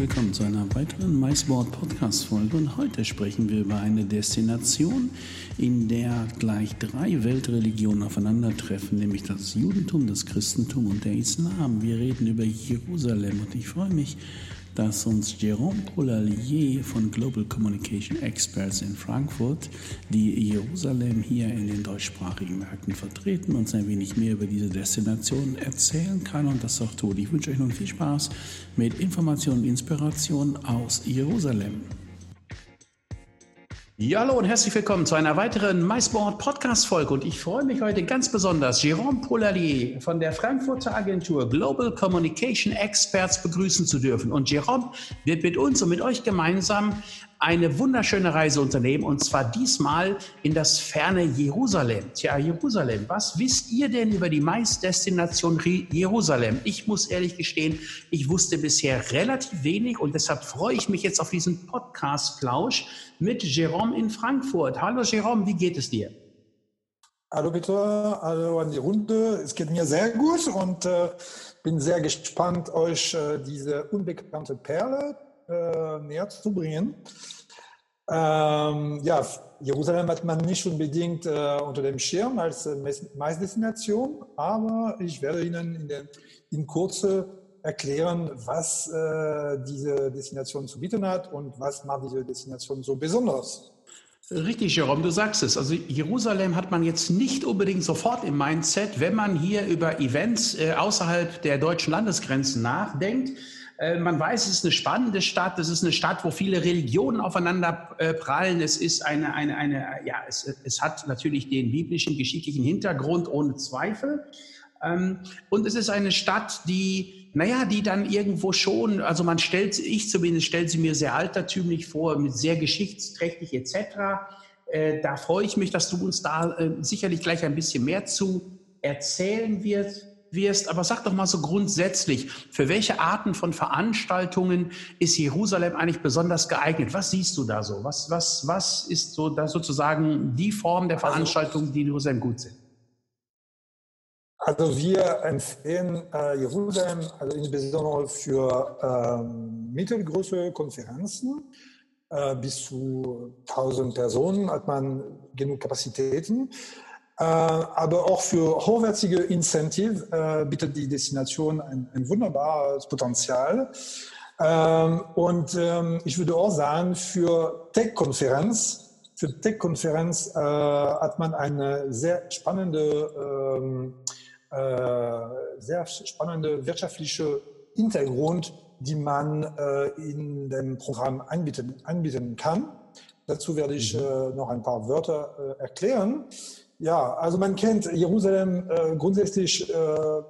Willkommen zu einer weiteren MySport Podcast Folge. Und heute sprechen wir über eine Destination, in der gleich drei Weltreligionen aufeinandertreffen, nämlich das Judentum, das Christentum und der Islam. Wir reden über Jerusalem und ich freue mich, dass uns Jérôme Poulalier von Global Communication Experts in Frankfurt, die Jerusalem hier in den deutschsprachigen Märkten vertreten, uns ein wenig mehr über diese Destination erzählen kann und das auch tut. Ich wünsche euch nun viel Spaß mit Informationen und Inspiration aus Jerusalem. Ja, hallo und herzlich willkommen zu einer weiteren MySport Podcast Folge. Und ich freue mich heute ganz besonders Jérôme Poulalier von der Frankfurter Agentur Global Communication Experts begrüßen zu dürfen. Und Jérôme wird mit uns und mit euch gemeinsam eine wunderschöne Reise unternehmen und zwar diesmal in das ferne Jerusalem. Tja, Jerusalem, was wisst ihr denn über die Maisdestination Jerusalem? Ich muss ehrlich gestehen, ich wusste bisher relativ wenig und deshalb freue ich mich jetzt auf diesen Podcast-Plausch mit Jérôme in Frankfurt. Hallo Jérôme, wie geht es dir? Hallo Peter, hallo an die Runde. Es geht mir sehr gut und äh, bin sehr gespannt, euch äh, diese unbekannte Perle äh, näher zu bringen. Ähm, ja, Jerusalem hat man nicht unbedingt äh, unter dem Schirm als äh, Maisdestination, aber ich werde Ihnen in, der, in Kurze erklären, was äh, diese Destination zu bieten hat und was macht diese Destination so besonders. Richtig, Jerome, du sagst es. Also Jerusalem hat man jetzt nicht unbedingt sofort im Mindset, wenn man hier über Events äh, außerhalb der deutschen Landesgrenzen nachdenkt. Äh, man weiß, es ist eine spannende Stadt. Es ist eine Stadt, wo viele Religionen aufeinander äh, prallen. Es ist eine, eine, eine, ja, es, es hat natürlich den biblischen, geschichtlichen Hintergrund ohne Zweifel. Ähm, und es ist eine Stadt, die, naja, die dann irgendwo schon, also man stellt, ich zumindest stelle sie mir sehr altertümlich vor, mit sehr geschichtsträchtig etc. Äh, da freue ich mich, dass du uns da sicherlich gleich ein bisschen mehr zu erzählen wirst wirst, aber sag doch mal so grundsätzlich, für welche Arten von Veranstaltungen ist Jerusalem eigentlich besonders geeignet? Was siehst du da so? Was, was, was ist so da sozusagen die Form der also Veranstaltungen, die in Jerusalem gut sind? Also wir empfehlen äh, Jerusalem also insbesondere für ähm, mittelgroße Konferenzen. Äh, bis zu 1000 Personen hat man genug Kapazitäten. Äh, aber auch für hochwertige Incentive äh, bietet die Destination ein, ein wunderbares Potenzial. Ähm, und ähm, ich würde auch sagen, für Tech-Konferenz, für Tech-Konferenz äh, hat man eine sehr spannende, ähm, sehr spannende wirtschaftliche Hintergrund, die man in dem Programm anbieten, anbieten kann. Dazu werde ich mhm. noch ein paar Wörter erklären. Ja, also man kennt Jerusalem äh, grundsätzlich äh,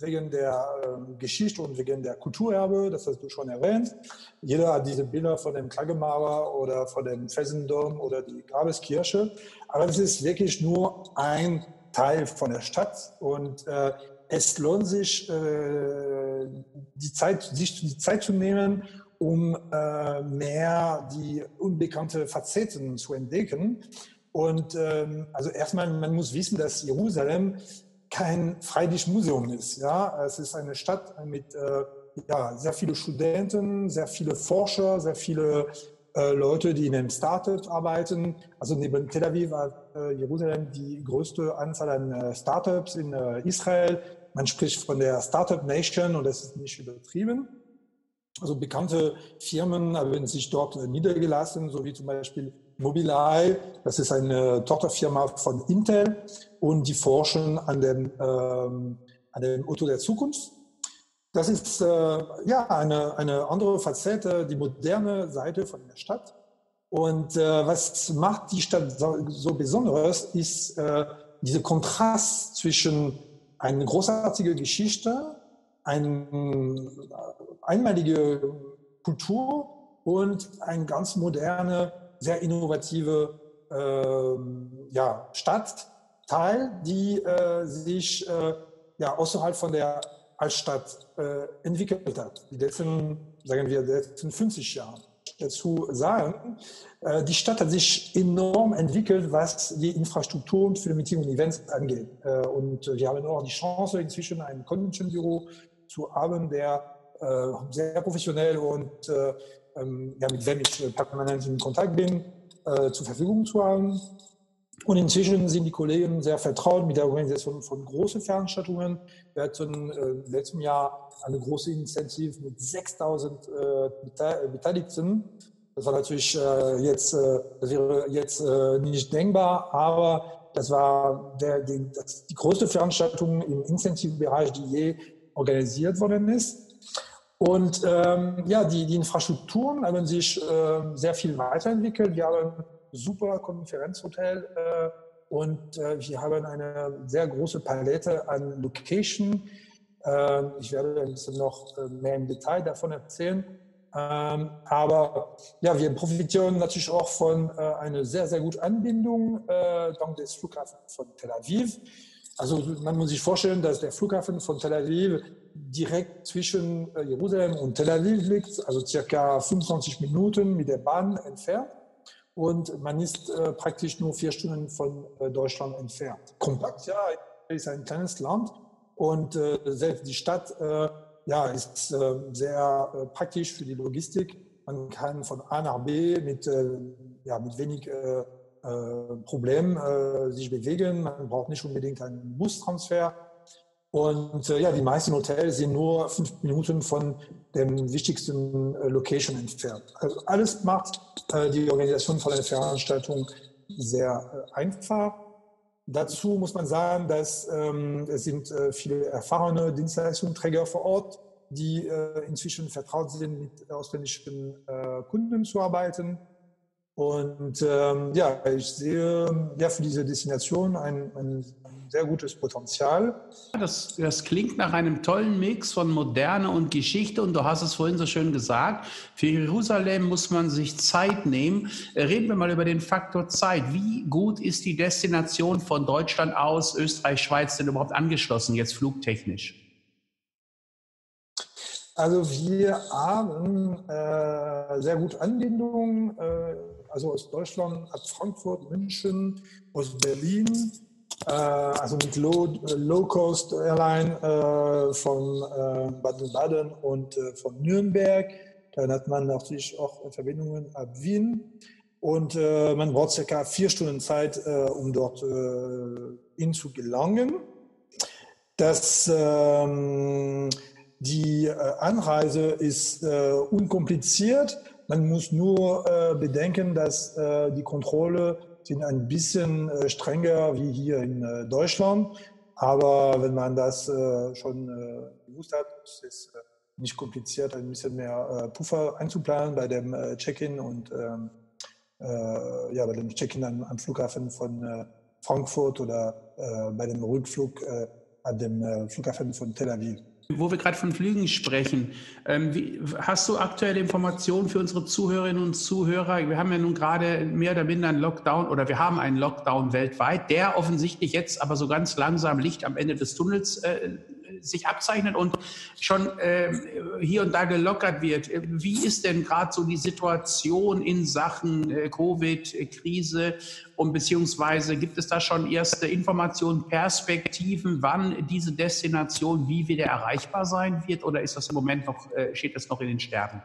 wegen der äh, Geschichte und wegen der Kulturerbe, das hast du schon erwähnt. Jeder hat diese Bilder von dem Klagemauer oder von dem Felsendom oder die Grabeskirche. Aber es ist wirklich nur ein Teil von der Stadt und äh, es lohnt sich, äh, die Zeit, sich die Zeit zu nehmen, um äh, mehr die unbekannte Facetten zu entdecken. Und ähm, also erstmal, man muss wissen, dass Jerusalem kein Freilichtmuseum ist. Ja, es ist eine Stadt mit äh, ja, sehr viele Studenten, sehr viele Forscher, sehr viele äh, Leute, die in einem Startup arbeiten. Also neben Tel Aviv hat äh, Jerusalem die größte Anzahl an äh, Startups in äh, Israel. Man spricht von der Startup Nation und das ist nicht übertrieben. Also bekannte Firmen haben sich dort niedergelassen, so wie zum Beispiel Mobileye, das ist eine Tochterfirma von Intel und die forschen an dem, ähm, an dem Auto der Zukunft. Das ist äh, ja eine, eine andere Facette, die moderne Seite von der Stadt. Und äh, was macht die Stadt so, so besonderes, ist äh, dieser Kontrast zwischen einer großartigen Geschichte, eine einmalige Kultur und eine ganz moderne sehr innovative äh, ja, Stadtteil, die äh, sich äh, ja, außerhalb von der Altstadt äh, entwickelt hat. Die letzten, sagen wir, letzten 50 Jahre. Dazu sagen, äh, die Stadt hat sich enorm entwickelt, was die Infrastruktur für Meeting und Events angeht. Äh, und wir haben auch die Chance, inzwischen ein Convention-Büro zu haben, der sehr professionell und ähm, ja, mit dem ich permanent in Kontakt bin, zur Verfügung zu haben. Und inzwischen sind die Kollegen sehr vertraut mit der Organisation von großen Veranstaltungen. Wir hatten äh, letzten Jahr eine große Initiative mit 6000 äh, Beteiligten das war natürlich äh, jetzt, äh, das wäre jetzt äh, nicht denkbar, aber das war der, die, das, die größte Veranstaltung im Incentive-Bereich, die je organisiert worden ist. Und ähm, ja, die, die Infrastrukturen haben sich äh, sehr viel weiterentwickelt. Wir haben ein super Konferenzhotel äh, und äh, wir haben eine sehr große Palette an Location. Äh, ich werde ein bisschen noch äh, mehr im Detail davon erzählen. Ähm, aber ja, wir profitieren natürlich auch von äh, einer sehr, sehr guten Anbindung äh, dank des Flughafens von Tel Aviv. Also man muss sich vorstellen, dass der Flughafen von Tel Aviv direkt zwischen äh, Jerusalem und Tel Aviv liegt, also circa 25 Minuten mit der Bahn entfernt. Und man ist äh, praktisch nur vier Stunden von äh, Deutschland entfernt. Kompakt, ja, ist ein kleines Land. Und äh, selbst die Stadt ja, ist äh, sehr äh, praktisch für die Logistik. Man kann von A nach B mit, äh, ja, mit wenig äh, äh, Problemen äh, sich bewegen. Man braucht nicht unbedingt einen Bustransfer. Und ja, die meisten Hotels sind nur fünf Minuten von dem wichtigsten Location entfernt. Also alles macht die Organisation von einer Veranstaltung sehr einfach. Dazu muss man sagen, dass ähm, es sind äh, viele erfahrene Dienstleistungsträger vor Ort, die äh, inzwischen vertraut sind, mit ausländischen äh, Kunden zu arbeiten. Und ähm, ja, ich sehe ja für diese Destination ein, ein sehr gutes Potenzial. Das, das klingt nach einem tollen Mix von Moderne und Geschichte. Und du hast es vorhin so schön gesagt, für Jerusalem muss man sich Zeit nehmen. Reden wir mal über den Faktor Zeit. Wie gut ist die Destination von Deutschland aus, Österreich, Schweiz denn überhaupt angeschlossen, jetzt flugtechnisch? Also wir haben äh, sehr gute Anbindungen, äh, also aus Deutschland, ab Frankfurt, München, aus Berlin, äh, also mit Low-Cost-Airline Low äh, von äh, Baden-Baden und äh, von Nürnberg. Dann hat man natürlich auch Verbindungen ab Wien. Und man braucht circa vier Stunden Zeit, um dort hin gelangen. Das, ähm, die Anreise ist unkompliziert. Man muss nur bedenken, dass die Kontrolle sind ein bisschen äh, strenger wie hier in äh, Deutschland. Aber wenn man das äh, schon gewusst hat, ist es nicht kompliziert, ein bisschen mehr Puffer einzuplanen bei dem Check-in und ähm, ja, bei dem Check-in am, am, Flughafen von Frankfurt oder bei dem Rückflug an dem Flughafen von Tel Aviv. Wo wir gerade von Flügen sprechen, ähm, wie, hast du aktuelle Informationen für unsere Zuhörerinnen und Zuhörer? Wir haben ja nun gerade mehr oder minder einen Lockdown oder wir haben einen Lockdown weltweit, der offensichtlich jetzt aber so ganz langsam Licht am Ende des Tunnels äh, sich abzeichnet und schon äh, hier und da gelockert wird. Wie ist denn gerade so die Situation in Sachen äh, Covid-Krise und beziehungsweise gibt es da schon erste Informationen, Perspektiven, wann diese Destination wie wieder erreichbar sein wird oder ist das im Moment noch, äh, steht das noch in den Sternen?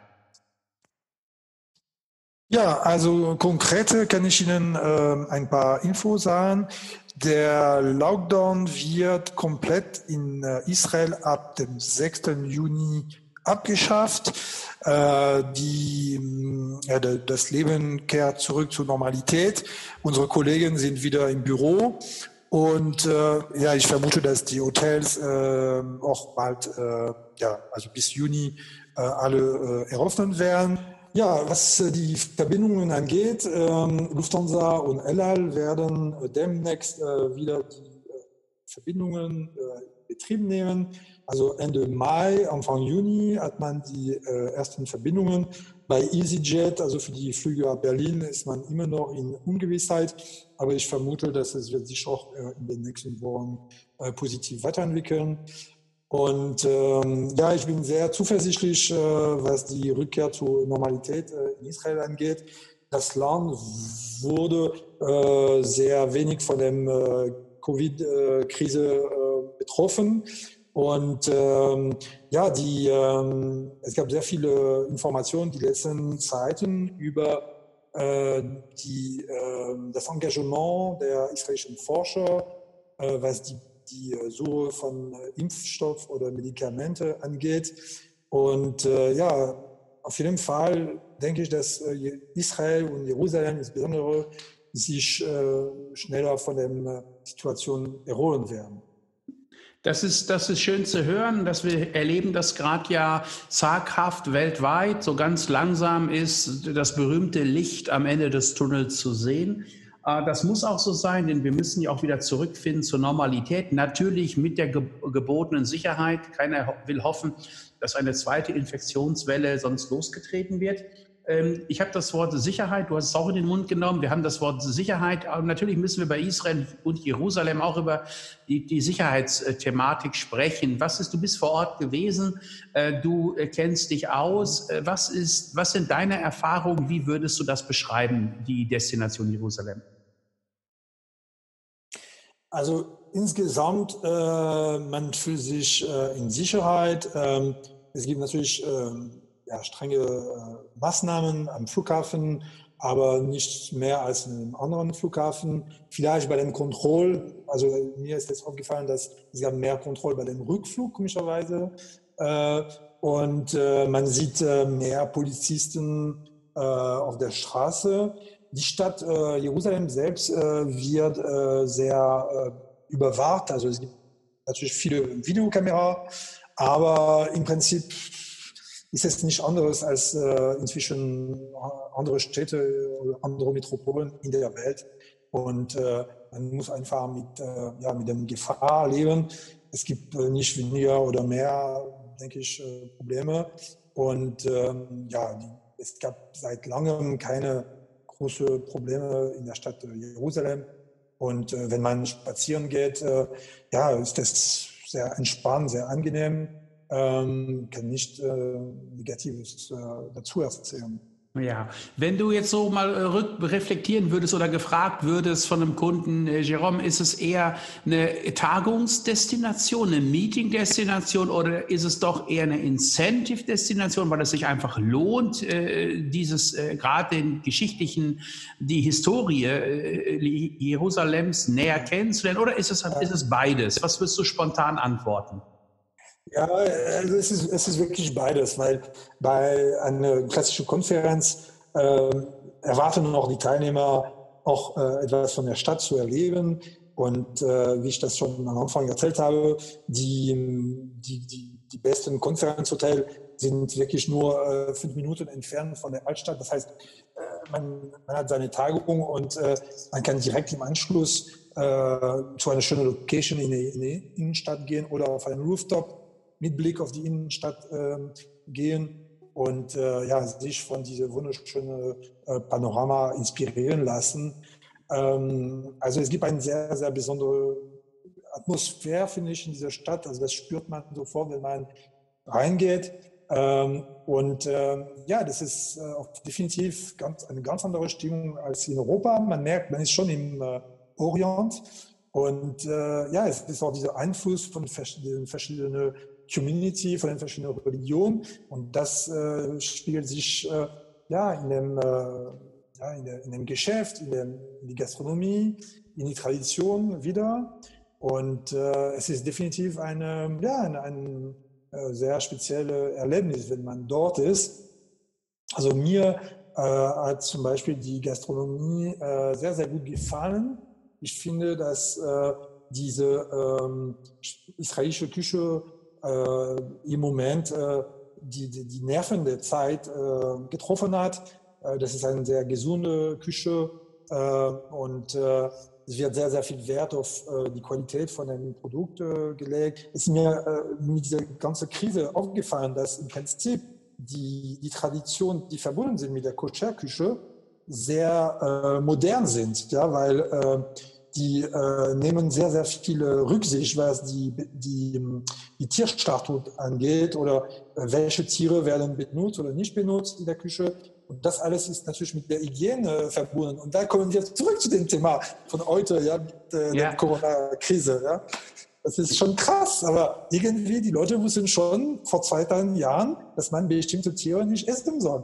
Ja, also konkret kann ich Ihnen äh, ein paar Infos sagen. Der Lockdown wird komplett in äh, Israel ab dem 6. Juni abgeschafft. Äh, die, ja, das Leben kehrt zurück zur Normalität. Unsere Kollegen sind wieder im Büro und äh, ja, ich vermute, dass die Hotels auch bald, ja, also bis Juni alle eröffnen werden. Ja, was äh, die Verbindungen angeht, ähm, Lufthansa und El Al werden äh, demnächst äh, wieder die Verbindungen Betrieb nehmen. Also Ende Mai, Anfang Juni hat man die ersten Verbindungen. Bei EasyJet, also für die Flüge ab Berlin, ist man immer noch in Ungewissheit. Aber ich vermute, dass es wird sich auch in den nächsten Wochen positiv weiterentwickeln. Und ähm, ja, ich bin sehr zuversichtlich, äh, was die Rückkehr zur Normalität äh, in Israel angeht. Das Land wurde äh, sehr wenig von der äh, Covid-Krise äh, betroffen. Und ähm, ja, die, ähm, es gab sehr viele Informationen die letzten Zeiten über äh, die, äh, das Engagement der israelischen Forscher, äh, was die die äh, Suche von äh, Impfstoff oder Medikamente angeht. Und äh, ja, auf jeden Fall denke ich, dass Israel und Jerusalem insbesondere sich schneller von der Situation erholen werden. Das ist, das ist schön zu hören, dass wir erleben, dass gerade ja zaghaft weltweit so ganz langsam ist, das berühmte Licht am Ende des Tunnels zu sehen. Äh, das muss auch so sein, denn wir müssen ja auch wieder zurückfinden zur Normalität. Natürlich mit der gebotenen Sicherheit. Keiner will hoffen, dass eine zweite Infektionswelle sonst losgetreten wird. Ähm, ich habe das Wort Sicherheit, du hast es auch in den Mund genommen. Wir haben das Wort Sicherheit. Aber natürlich müssen wir bei Israel und Jerusalem auch über die, die Sicherheitsthematik sprechen. Was ist, du bist vor Ort gewesen, äh, du kennst dich aus. Äh, was, ist, was sind deine Erfahrungen? Wie würdest du das beschreiben, die Destination Jerusalem? Also insgesamt, äh, man fühlt sich äh, in Sicherheit. Ähm, es gibt natürlich ähm, ja, strenge äh, Maßnahmen am Flughafen, aber nicht mehr als in einem anderen Flughafen. Vielleicht bei den Kontroll, also mir ist jetzt aufgefallen, dass es gab mehr Kontrolle bei dem Rückflug, komischerweise. Äh, und äh, man sieht mehr Polizisten auf der Straße. Die Stadt Jerusalem selbst wird sehr überwacht. Also es gibt natürlich viele Videokameras, aber im Prinzip ist es nicht anderes als äh, inzwischen andere Städte oder andere Metropolen in der Welt. Und äh, man muss einfach mit, äh, ja, mit dem Gefahr leben. Es gibt äh, nicht weniger oder mehr, denke ich, äh, Probleme. Und ähm, ja, es gab seit langem keine großen Probleme in der Stadt Jerusalem. Und äh, wenn man spazieren geht, äh, ja, ist das sehr entspannt, sehr angenehm ähm, kann nicht äh, Negatives äh, dazu erzählen. Ja, wenn du jetzt so mal äh, rückreflektieren würdest oder gefragt würdest von einem Kunden, äh, Jerome, ist es eher eine Tagungsdestination, eine Meetingdestination oder ist es doch eher eine Incentive-Destination, weil es sich einfach lohnt, äh, dieses gerade den geschichtlichen, die Historie Jerusalems näher kennenzulernen oder ist es, ist es beides? Was wirst du spontan antworten? Ja, also es ist, es ist wirklich beides, weil bei einer klassischen Konferenz äh, erwarten auch die Teilnehmer auch äh, etwas von der Stadt zu erleben. Und äh, wie ich das schon am Anfang erzählt habe, die, die, die, die besten Konferenzhotels sind wirklich nur äh, fünf Minuten entfernt von der Altstadt. Das heißt, äh, man, man hat seine Tagung und äh, man kann direkt im Anschluss äh, zu einer schönen Location in die, in die Innenstadt gehen oder auf einen Rooftop mit Blick auf die Innenstadt äh, gehen und äh, ja, sich von diesem wunderschönen äh, Panorama inspirieren lassen. Ähm, also es gibt eine sehr, sehr besondere Atmosphäre, finde ich, in dieser Stadt. Also das spürt man sofort, wenn man reingeht. Ähm, und ähm, ja, das ist äh, definitiv ganz, eine ganz andere Stimmung als in Europa. Man merkt, man ist schon im äh, Orient. Und äh, ja, es ist auch dieser Einfluss von verschiedenen, verschiedenen Community, von den verschiedenen Religionen. Und das äh, spiegelt sich äh, ja, in, dem, äh, ja in, der, in dem Geschäft, in, dem, in die Gastronomie, in die Tradition wieder. Und äh, es ist definitiv eine, ja, ein, ein äh, sehr spezielles Erlebnis, wenn man dort ist. Also mir äh, hat zum Beispiel die Gastronomie äh, sehr, sehr gut gefallen. Ich finde, dass äh, diese ähm, israelische Küche im Moment äh, die, die, die Nerven der Zeit äh, getroffen hat. Äh, das ist eine sehr gesunde Küche äh, und äh, es wird sehr, sehr viel Wert auf äh, die Qualität von einem Produkt äh, gelegt. Es ist mir äh, mit dieser ganzen Krise aufgefallen, dass im Prinzip die, die Traditionen, die verbunden sind mit der Koscherküche, sehr äh, modern sind, ja, weil äh, die äh, nehmen sehr, sehr viele Rücksicht, was die, die, die Tierstatut angeht oder äh, welche Tiere werden benutzt oder nicht benutzt in der Küche. Und das alles ist natürlich mit der Hygiene verbunden. Und da kommen wir zurück zu dem Thema von heute, ja, mit äh, ja. der Corona-Krise. Ja. Das ist schon krass, aber irgendwie die Leute wussten schon vor 2000 Jahren, dass man bestimmte Tiere nicht essen soll.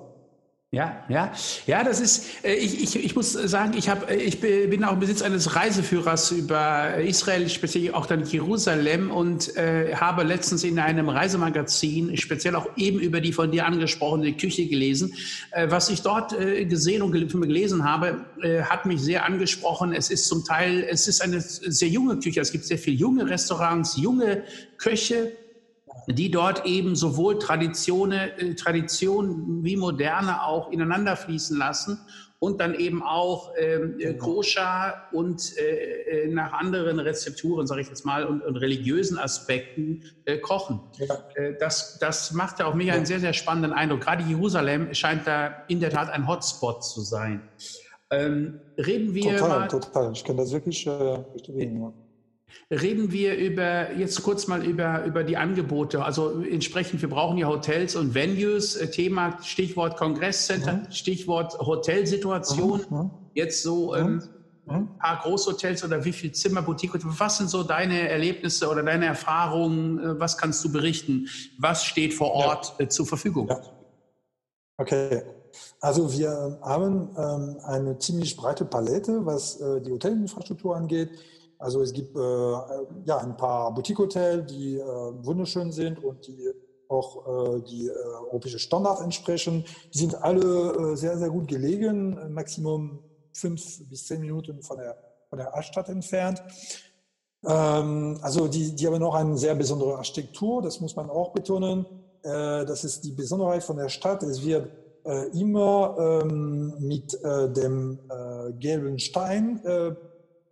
Ja, ja, ja, das ist, äh, ich, ich, ich muss sagen, ich, hab, äh, ich bin auch im Besitz eines Reiseführers über Israel, speziell auch dann Jerusalem und äh, habe letztens in einem Reisemagazin speziell auch eben über die von dir angesprochene Küche gelesen. Äh, was ich dort äh, gesehen und gelesen habe, äh, hat mich sehr angesprochen. Es ist zum Teil, es ist eine sehr junge Küche. Es gibt sehr viele junge Restaurants, junge Köche, die dort eben sowohl Traditionen, äh, Tradition wie Moderne auch ineinander fließen lassen und dann eben auch ähm, äh, genau. koscher und äh, äh, nach anderen Rezepturen, sage ich jetzt mal, und, und religiösen Aspekten äh, kochen. Ja. Äh, das, das macht ja auf mich ja. einen sehr, sehr spannenden Eindruck. Gerade Jerusalem scheint da in der Tat ein Hotspot zu sein. Ähm, reden wir total, mal, total. Ich kann das wirklich äh, bestätigen. Ja. Reden wir über, jetzt kurz mal über, über die Angebote. Also entsprechend, wir brauchen ja Hotels und Venues. Äh, Thema, Stichwort Kongresscenter, mhm. Stichwort Hotelsituation. Mhm. mhm. Jetzt so ähm, ein paar Großhotels oder wie viel Zimmer, Boutique. Was sind so deine Erlebnisse oder deine Erfahrungen? Äh, was kannst du berichten? Was steht vor Ort ja. Äh, zur Verfügung? Ja. Okay. Also wir haben ähm, eine ziemlich breite Palette, was äh, die Hotelinfrastruktur angeht. Also es gibt äh, ja ein paar Boutique-Hotels, die äh, wunderschön sind und die auch äh, die äh, europäische Standard entsprechen. Die sind alle äh, sehr, sehr gut gelegen, Maximum fünf bis zehn Minuten von der, von der Altstadt entfernt. Ähm, also die, die haben auch eine sehr besondere Architektur, das muss man auch betonen. Äh, das ist die Besonderheit von der Stadt. Es wird äh, immer ähm, mit dem gelben Stein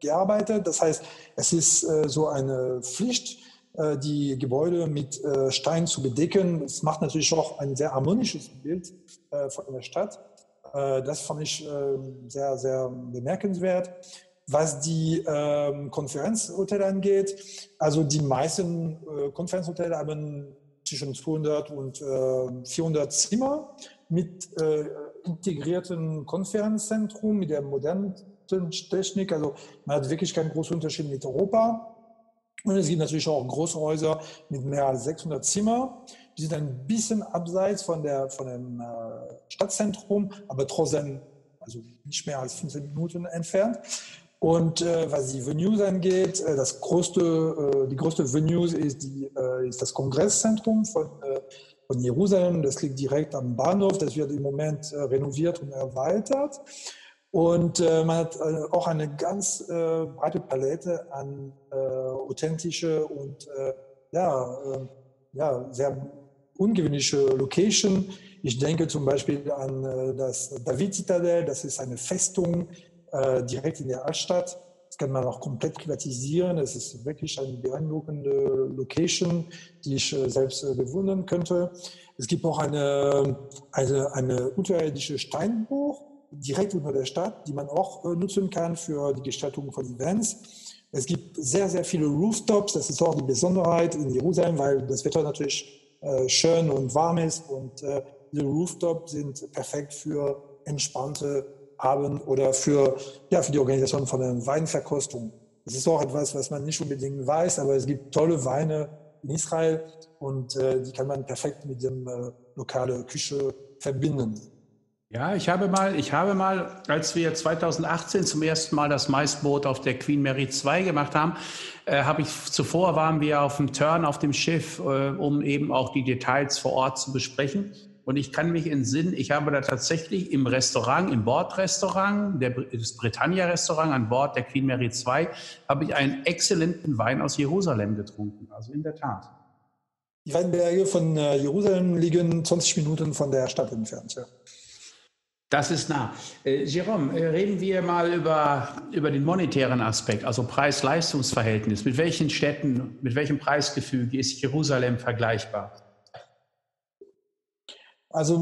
gearbeitet. Das heißt, es ist äh, so eine Pflicht, äh, die Gebäude mit äh, Stein zu bedecken. Das macht natürlich auch ein sehr harmonisches Bild äh, von der Stadt. Äh, das fand ich ähm, sehr, sehr bemerkenswert. Was die ähm, Konferenzhotelle angeht, also die meisten äh, Konferenzhotelle haben zwischen 200 und 400 Zimmer mit integrierten Konferenzzentrum, mit der modernen Technik. Also man hat wirklich keinen großen Unterschied mit Europa. Und es gibt natürlich auch Großhäuser mit mehr als 600 Zimmer. Die sind ein bisschen abseits von, der, von dem äh, Stadtzentrum, aber trotzdem also nicht mehr als 15 Minuten entfernt. Und äh, was die Venues angeht, äh, das größte, äh, die größte Venue ist, die, äh, ist das Kongresszentrum von, äh, von Jerusalem. Das liegt direkt am Bahnhof. Das wird im Moment renoviert und erweitert. Und äh, man hat äh, auch eine ganz äh, breite Palette an äh, authentische und äh, ja, äh, ja, sehr ungewöhnliche Location. Ich denke zum Beispiel an äh, das David-Zitadell, das ist eine Festung direkt in der Altstadt. Das kann man auch komplett privatisieren. Es ist wirklich eine beeindruckende Location, die ich selbst bewundern könnte. Es gibt auch eine, eine, eine unterirdische Steinbruch direkt unter der Stadt, die man auch äh, nutzen kann für die Gestaltung von Events. Es gibt sehr, sehr viele Rooftops. Das ist auch die Besonderheit in Jerusalem, weil das Wetter natürlich äh, schön und warm ist. Und äh, die Rooftops sind perfekt für entspannte Abend oder für, ja, für die Organisation von einer Weinverkostung. Das ist auch etwas, was man nicht unbedingt weiß, aber es gibt tolle Weine in Israel und äh, die kann man perfekt mit dem äh, lokale Küche verbinden. Ja, ich habe mal, ich habe mal, als wir 2018 zum ersten Mal das Maisboot auf der Queen Mary 2 gemacht haben, äh, habe ich zuvor waren wir auf dem Turn auf dem Schiff, äh, um eben auch die Details vor Ort zu besprechen. Und ich kann mich entsinnen, ich habe da tatsächlich im Restaurant, im Bordrestaurant, der, das Britannia-Restaurant an Bord der Queen Mary 2, habe ich einen exzellenten Wein aus Jerusalem getrunken. Also in der Tat. Die Weinberge von äh, Jerusalem liegen 20 Minuten von der Stadt entfernt. Ja. Das ist nah. Äh, Jerome, äh, reden wir mal über, über den monetären Aspekt, also Preis-Leistungs-Verhältnis. Mit welchen Städten, mit welchem Preisgefüge ist Jerusalem vergleichbar? Also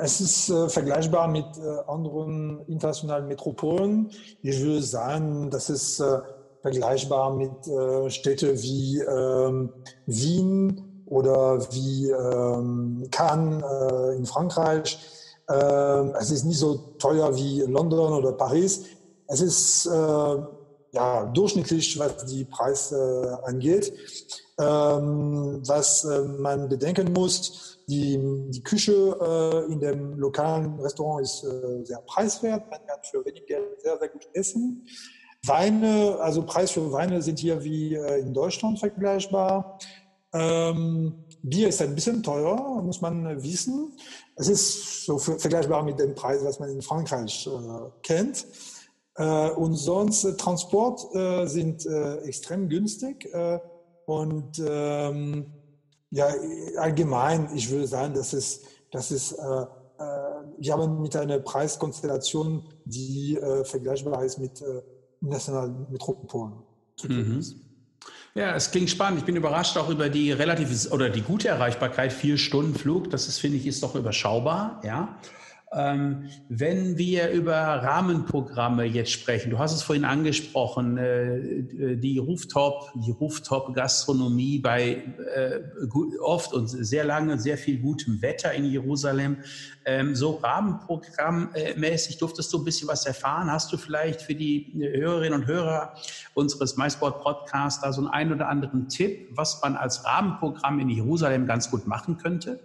es ist äh, vergleichbar mit äh, anderen internationalen Metropolen. Ich würde sagen, das ist äh, vergleichbar mit äh, Städten wie ähm, Wien oder wie ähm, Cannes äh, in Frankreich. Ähm, es ist nicht so teuer wie London oder Paris. Es ist äh, ja, durchschnittlich, was die Preise angeht. Ähm, was man bedenken muss, die, die Küche äh, in dem lokalen Restaurant ist äh, sehr preiswert. Man kann für wenig Geld sehr, sehr gut essen. Weine, also Preis für Weine sind hier wie äh, in Deutschland vergleichbar. Ähm, Bier ist ein bisschen teuer, muss man wissen. Es ist so vergleichbar mit dem Preis, was man in Frankreich äh, kennt. Äh, und sonst äh, Transport äh, sind äh, extrem günstig äh, und ähm, ja, allgemein, ich würde sagen, das ist, das ist, äh, äh, wir haben mit einer Preiskonstellation, die vergleichbar ist mit nationalen Metropolen. Mhm. Ja, es klingt spannend. Ich bin überrascht auch über die relativ oder die gute Erreichbarkeit. Vier Stunden Flug, das ist, finde ich, ist doch überschaubar. Ja. Ähm, wenn wir über Rahmenprogramme jetzt sprechen, du hast es vorhin angesprochen, äh, die Rooftop, die Rooftop-Gastronomie bei äh, oft und sehr lange sehr viel gutem Wetter in Jerusalem. Ähm, so rahmenprogrammmäßig durftest du ein bisschen was erfahren. Hast du vielleicht für die Hörerinnen und Hörer unseres MySport Podcasts da so einen ein oder anderen Tipp, was man als Rahmenprogramm in Jerusalem ganz gut machen könnte?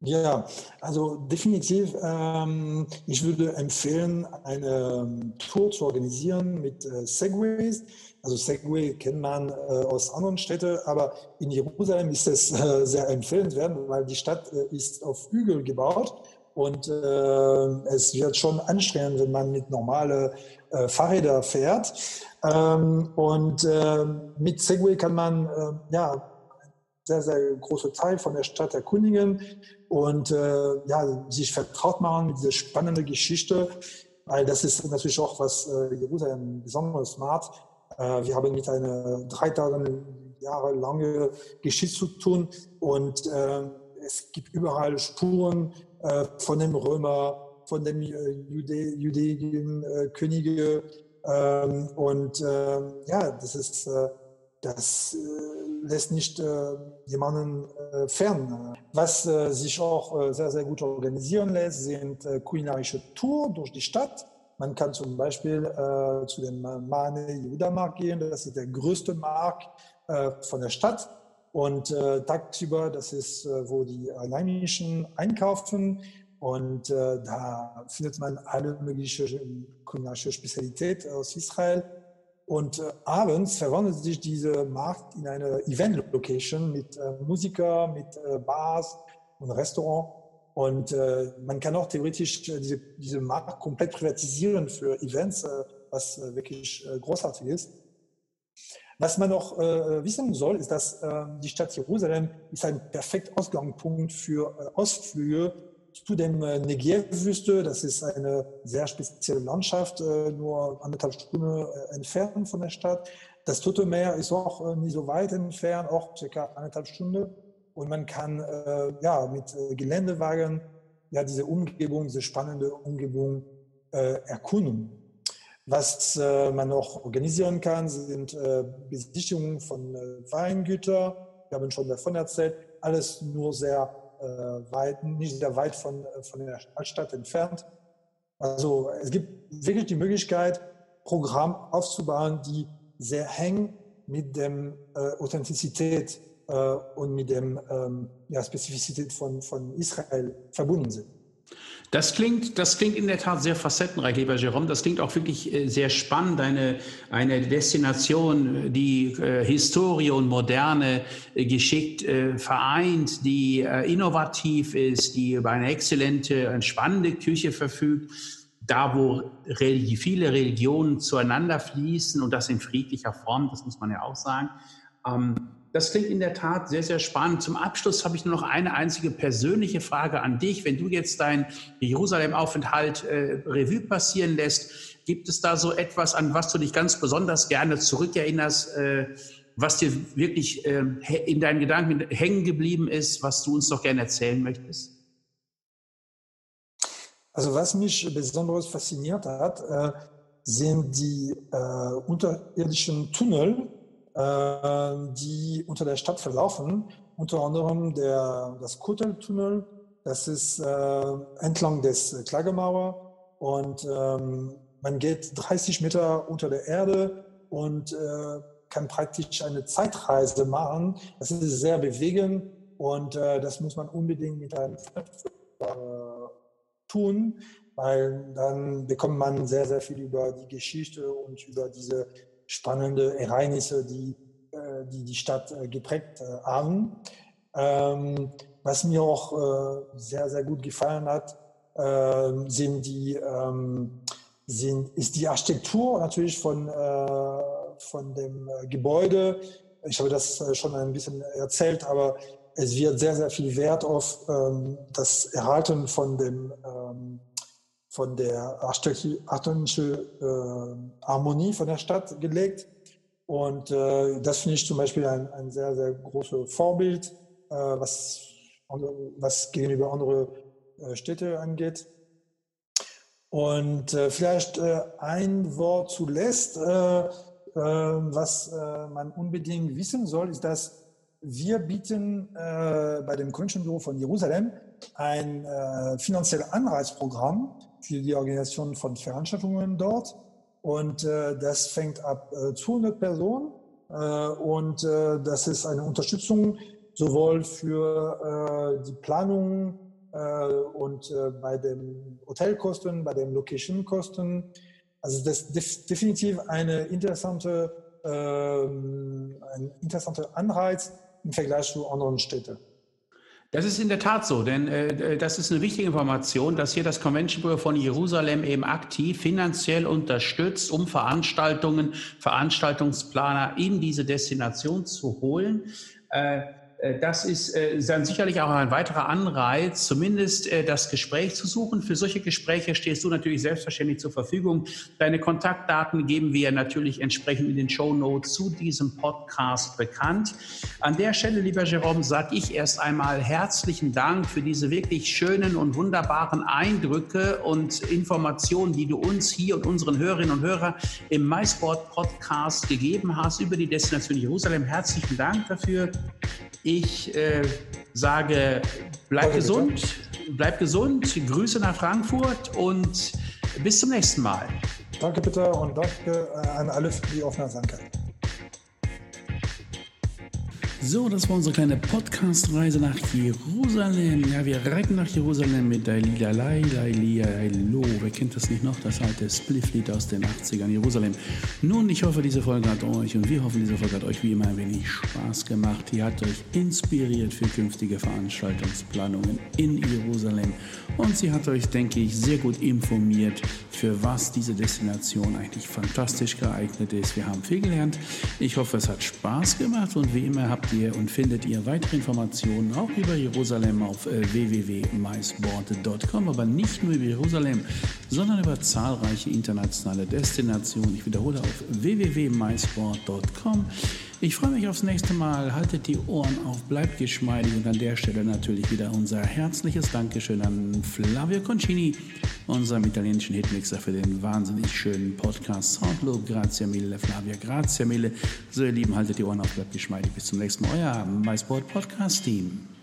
Ja, also definitiv. Ähm, ich würde empfehlen, eine ähm, Tour zu organisieren mit äh, Segways. Also Segway kennt man äh, aus anderen Städten, aber in Jerusalem ist es äh, sehr empfehlenswert, weil die Stadt äh, ist auf Hügel gebaut und äh, es wird schon anstrengend, wenn man mit normalen äh, Fahrrädern fährt. Ähm, und mit Segway kann man ja sehr, sehr große Teil von der Stadt erkundigen und äh, ja, sich vertraut machen mit dieser spannenden Geschichte, weil das ist natürlich auch, was äh, Jerusalem besonders macht. Äh, wir haben mit einer 3000 Jahre lange Geschichte zu tun und äh, es gibt überall Spuren äh, von dem Römer, von dem äh, Jude, äh, Könige ähm, und äh, ja, das ist äh, das äh, lässt nicht äh, jemanden äh, fern. Was äh, sich auch äh, sehr, sehr gut organisieren lässt, sind äh, kulinarische Tour durch die Stadt. Man kann zum Beispiel zu dem Mane Yehuda Markt gehen. Das ist der größte Markt von der Stadt. Und tagsüber, das ist, wo die Einheimischen einkaufen. Und da findet man alle möglichen kulinarische Spezialität aus Israel. Und äh, abends verwandelt sich diese Markt in eine Event-Location mit äh, Musiker, mit äh, Bars und Restaurant. Und äh, man kann auch theoretisch äh, diese, diese Markt komplett privatisieren für Events, äh, was äh, wirklich großartig ist. Was man noch wissen soll, ist, dass äh, die Stadt Jerusalem ist ein perfekter Ausgangspunkt für Ausflüge zu dem äh, Negev-Wüste. Das ist eine sehr spezielle Landschaft, äh, nur anderthalb Stunden äh, entfernt von der Stadt. Das Tote Meer ist auch nicht so weit entfernt, auch circa anderthalb Stunden. Und man kann ja mit Geländewagen ja diese Umgebung, diese spannende Umgebung erkunden. Was man noch organisieren kann, sind Besichtigungen von Weingütern. Wir haben schon davon erzählt. Alles nur sehr äh, weit, nicht sehr weit von, äh, von der Altstadt entfernt. Also es gibt wirklich die Möglichkeit, Programm aufzubauen, die sehr eng mit dem äh, Authentizität äh, und mit dem ähm, ja, Spezifizität von, von Israel verbunden sind. Das klingt, das klingt in der Tat sehr facettenreich, lieber Jerome. Das klingt auch wirklich äh, sehr spannend. Eine, eine Destination, die äh, Historie und Moderne äh, geschickt äh, vereint, die äh, innovativ ist, die über eine exzellente, entspannende Küche verfügt. Da, wo religi viele Religionen zueinander fließen und das in friedlicher Form, das muss man ja auch sagen. Ähm, das klingt in der Tat sehr, sehr spannend. Zum Abschluss habe ich nur noch eine einzige persönliche Frage an dich. Wenn du jetzt deinen Jerusalem-Aufenthalt äh, Revue passieren lässt, gibt es da so etwas, an was du dich ganz besonders gerne zurückerinnerst, äh, was dir wirklich äh, in deinen Gedanken hängen geblieben ist, was du uns noch gerne erzählen möchtest? Also was mich besonders fasziniert hat, äh, sind die äh, unterirdischen Tunnel, die unter der Stadt verlaufen. Unter anderem der, das Koteltunnel, das ist äh, entlang des Klagemauer und ähm, man geht 30 Meter unter der Erde und äh, kann praktisch eine Zeitreise machen. Das ist sehr bewegend und äh, das muss man unbedingt mit einem äh, tun, weil dann bekommt man sehr, sehr viel über die Geschichte und über diese spannenden Ereignisse, die äh, die, die Stadt äh, geprägt äh, haben. Ähm, was mir auch sehr, sehr gut gefallen hat, ähm, sind die, ähm, sind, ist die Architektur natürlich von, von dem Gebäude. Ich habe das schon ein bisschen erzählt, aber es wird sehr, sehr viel Wert auf das Erhalten von dem von der architektonischen äh, Harmonie von der Stadt gelegt. Und äh, das finde ich zum Beispiel ein, ein sehr, sehr großes Vorbild, äh, was, was gegenüber anderen äh, Städte angeht. Und äh, vielleicht äh, ein Wort zuletzt, äh, äh, was man unbedingt wissen soll, ist, dass wir bieten bei dem Convention von Jerusalem ein finanzielles Anreizprogramm für die Organisation von Veranstaltungen dort. Und äh, das fängt ab äh, 200 Personen. Äh, und äh, das ist eine Unterstützung sowohl für äh, die Planung äh, und äh, bei den Hotelkosten, bei den Locationkosten. Also das ist definitiv eine interessante, äh, ein interessanter Anreiz im Vergleich zu anderen Städten. Das ist in der Tat so, denn äh, das ist eine wichtige Information, dass hier das Convention Bureau von Jerusalem eben aktiv finanziell unterstützt, um Veranstaltungen, Veranstaltungsplaner in diese Destination zu holen. Äh, das ist äh, dann sicherlich auch ein weiterer Anreiz, zumindest äh, das Gespräch zu suchen. Für solche Gespräche stehst du natürlich selbstverständlich zur Verfügung. Deine Kontaktdaten geben wir natürlich entsprechend in den Show Notes zu diesem Podcast bekannt. An der Stelle, lieber Jerome, sage ich erst einmal herzlichen Dank für diese wirklich schönen und wunderbaren Eindrücke und Informationen, die du uns hier und unseren Hörerinnen und Hörern im MySport Podcast gegeben hast über die Destination Jerusalem. Herzlichen Dank dafür. Ich äh, sage, bleib Danke, gesund, bitte. bleib gesund, Grüße nach Frankfurt und bis zum nächsten Mal. Danke bitte und danke äh, an alle für die Aufmerksamkeit. So, das war unsere kleine Podcast-Reise nach Jerusalem. Ja, wir reiten nach Jerusalem mit Dalila Lai, Lailia, Hello. Wer kennt das nicht noch? Das alte Splifflied aus den 80ern Jerusalem. Nun, ich hoffe, diese Folge hat euch und wir hoffen, diese Folge hat euch wie immer ein wenig Spaß gemacht. Die hat euch inspiriert für künftige Veranstaltungsplanungen in Jerusalem. Und sie hat euch, denke ich, sehr gut informiert, für was diese Destination eigentlich fantastisch geeignet ist. Wir haben viel gelernt. Ich hoffe, es hat Spaß gemacht und wie immer habt ihr ihr und findet ihr weitere Informationen auch über Jerusalem auf äh, www.maisboard.com, aber nicht nur über Jerusalem, sondern über zahlreiche internationale Destinationen. Ich wiederhole auf www.maisboard.com. Ich freue mich aufs nächste Mal. Haltet die Ohren auf, bleibt geschmeidig und an der Stelle natürlich wieder unser herzliches Dankeschön an Flavio Concini, unserem italienischen Hitmixer für den wahnsinnig schönen Podcast Soundloop. Grazie mille, Flavia, grazie mille. So ihr Lieben, haltet die Ohren auf, bleibt geschmeidig. Bis zum nächsten Mal. Euer MySport Podcast Team.